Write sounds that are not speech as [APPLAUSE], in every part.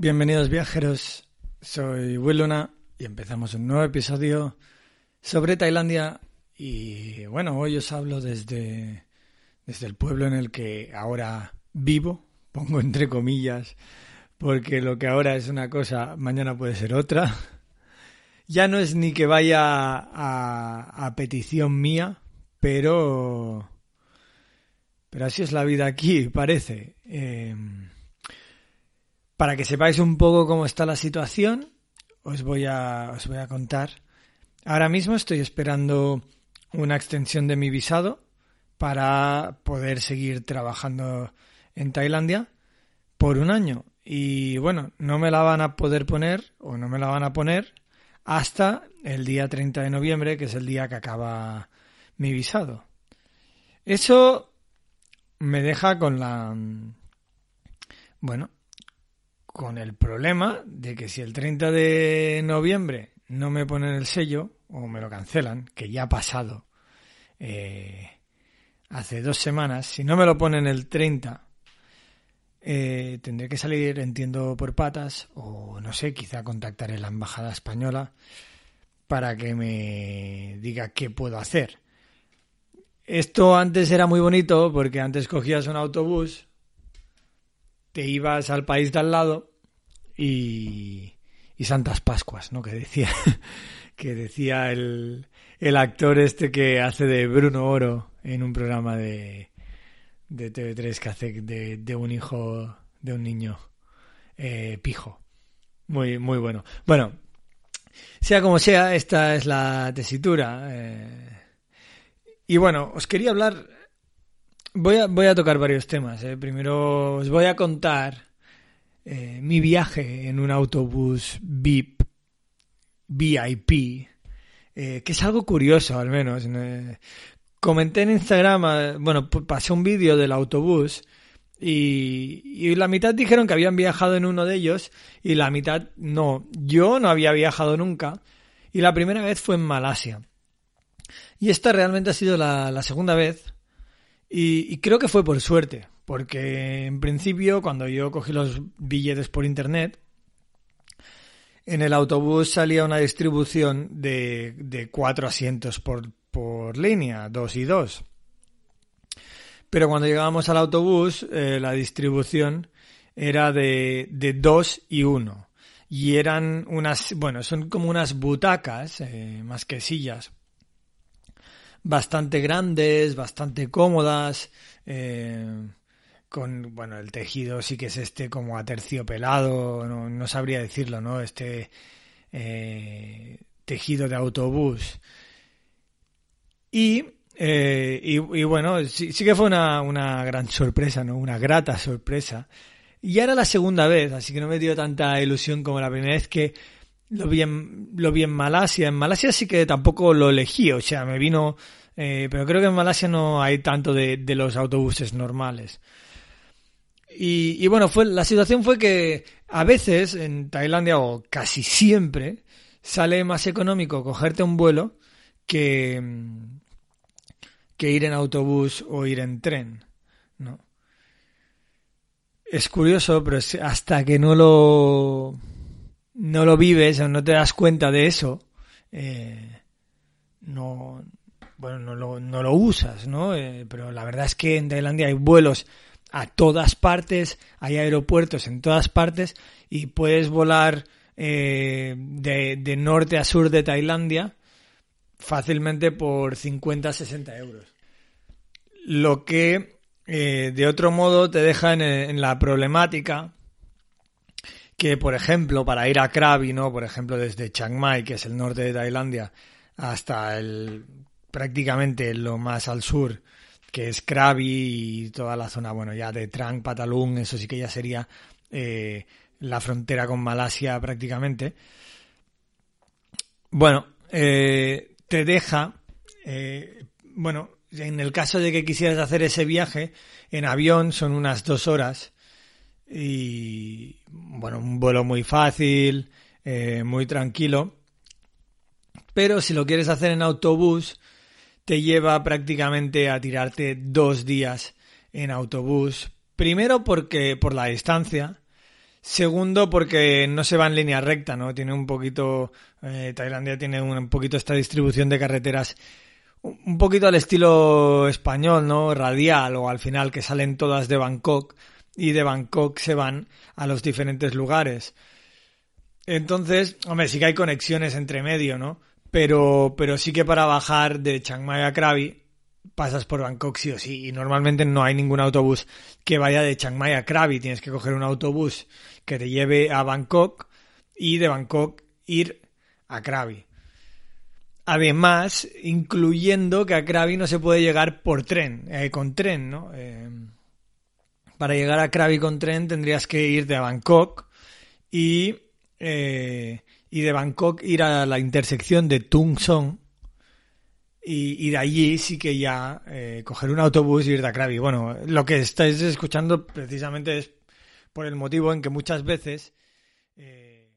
Bienvenidos viajeros, soy Will Luna y empezamos un nuevo episodio sobre Tailandia. Y bueno, hoy os hablo desde, desde el pueblo en el que ahora vivo, pongo entre comillas, porque lo que ahora es una cosa, mañana puede ser otra. Ya no es ni que vaya a, petición mía, pero... Pero así es la vida aquí, parece. Eh, para que sepáis un poco cómo está la situación, os voy a, os voy a contar. Ahora mismo estoy esperando una extensión de mi visado para poder seguir trabajando en Tailandia por un año. Y bueno, no me la van a poder poner o no me la van a poner hasta el día 30 de noviembre, que es el día que acaba mi visado. Eso me deja con la... Bueno, con el problema de que si el 30 de noviembre no me ponen el sello o me lo cancelan, que ya ha pasado eh, hace dos semanas, si no me lo ponen el 30, eh, tendré que salir, entiendo, por patas o no sé, quizá contactaré la embajada española para que me diga qué puedo hacer. Esto antes era muy bonito porque antes cogías un autobús te ibas al país de al lado y, y Santas Pascuas, ¿no? Que decía, [LAUGHS] que decía el, el actor este que hace de Bruno Oro en un programa de, de TV3 que hace de, de un hijo, de un niño eh, pijo. Muy, muy bueno. Bueno, sea como sea, esta es la tesitura. Eh, y bueno, os quería hablar Voy a, voy a tocar varios temas. ¿eh? Primero os voy a contar mi viaje en un autobús VIP, VIP, que es algo curioso al menos. Comenté en Instagram, eh, bueno, pasé un vídeo del autobús y, y la mitad dijeron que habían viajado en uno de ellos y la mitad no. Yo no había viajado nunca y la primera vez fue en Malasia. Y esta realmente ha sido la, la segunda vez y, y, creo que fue por suerte, porque en principio cuando yo cogí los billetes por internet, en el autobús salía una distribución de, de cuatro asientos por, por línea, dos y dos. Pero cuando llegábamos al autobús, eh, la distribución era de, de dos y uno. Y eran unas, bueno, son como unas butacas, eh, más que sillas, bastante grandes, bastante cómodas, eh, con, bueno, el tejido sí que es este como aterciopelado, no, no sabría decirlo, ¿no? Este tejido de autobús. Y, eh, y, y, bueno, sí, sí, que fue una, una gran sorpresa, ¿no? Una grata sorpresa. Y ya era la segunda vez, así que no me dio tanta ilusión como la primera vez que lo vi en, lo vi en Malasia. En Malasia sí que tampoco lo elegí, o sea, me vino, eh, pero creo que en Malasia no hay tanto de, de los autobuses normales. Y, y, bueno, fue, la situación fue que a veces en Tailandia, o casi siempre, sale más económico cogerte un vuelo que, que ir en autobús o ir en tren, ¿no? Es curioso, pero hasta que no lo no lo vives o no te das cuenta de eso, eh, no, bueno, no lo, no lo usas, ¿no? Eh, pero la verdad es que en Tailandia hay vuelos a todas partes, hay aeropuertos en todas partes y puedes volar eh, de, de, norte a sur de Tailandia fácilmente por 50-60 euros. Lo que eh, de otro modo te deja en, en, la problemática que, por ejemplo, para ir a Krabi, ¿no? Por ejemplo, desde Chiang Mai, que es el norte de Tailandia, hasta el prácticamente lo más al sur, que es Krabi y toda la zona, bueno, ya de Trang, Patalung, eso sí que ya sería eh, la frontera con Malasia prácticamente. Bueno, eh, te deja, eh, bueno, en el caso de que quisieras hacer ese viaje en avión son unas dos horas y bueno, un vuelo muy fácil, eh, muy tranquilo. Pero si lo quieres hacer en autobús, te lleva prácticamente a tirarte dos días en autobús. Primero porque por la distancia. Segundo porque no se va en línea recta, ¿no? Tiene un poquito, eh, Tailandia tiene un poquito esta distribución de carreteras un poquito al estilo español, ¿no? Radial o al final que salen todas de Bangkok y de Bangkok se van a los diferentes lugares. Entonces, hombre, sí que hay conexiones entre medio, ¿no? Pero, pero sí que para bajar de Chiang Mai a Krabi pasas por Bangkok sí o sí y normalmente no hay ningún autobús que vaya de Chiang Mai a Krabi, tienes que coger un autobús que te lleve a Bangkok y de Bangkok ir a Krabi. Además, incluyendo que a Krabi no se puede llegar por tren, eh, con tren, ¿no? Eh, para llegar a Krabi con tren tendrías que ir de Bangkok y, eh, y de Bangkok ir a la intersección de Tung Song y, de allí sí que ya eh, coger un autobús y ir de Krabi. Bueno, lo que estáis escuchando precisamente es por el motivo en que muchas veces... Eh,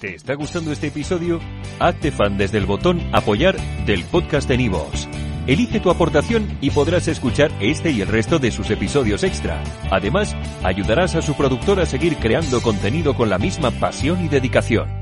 ¿Te está gustando este episodio? Hazte fan desde el botón apoyar del podcast de Nivos. Elige tu aportación y podrás escuchar este y el resto de sus episodios extra. Además, ayudarás a su productor a seguir creando contenido con la misma pasión y dedicación.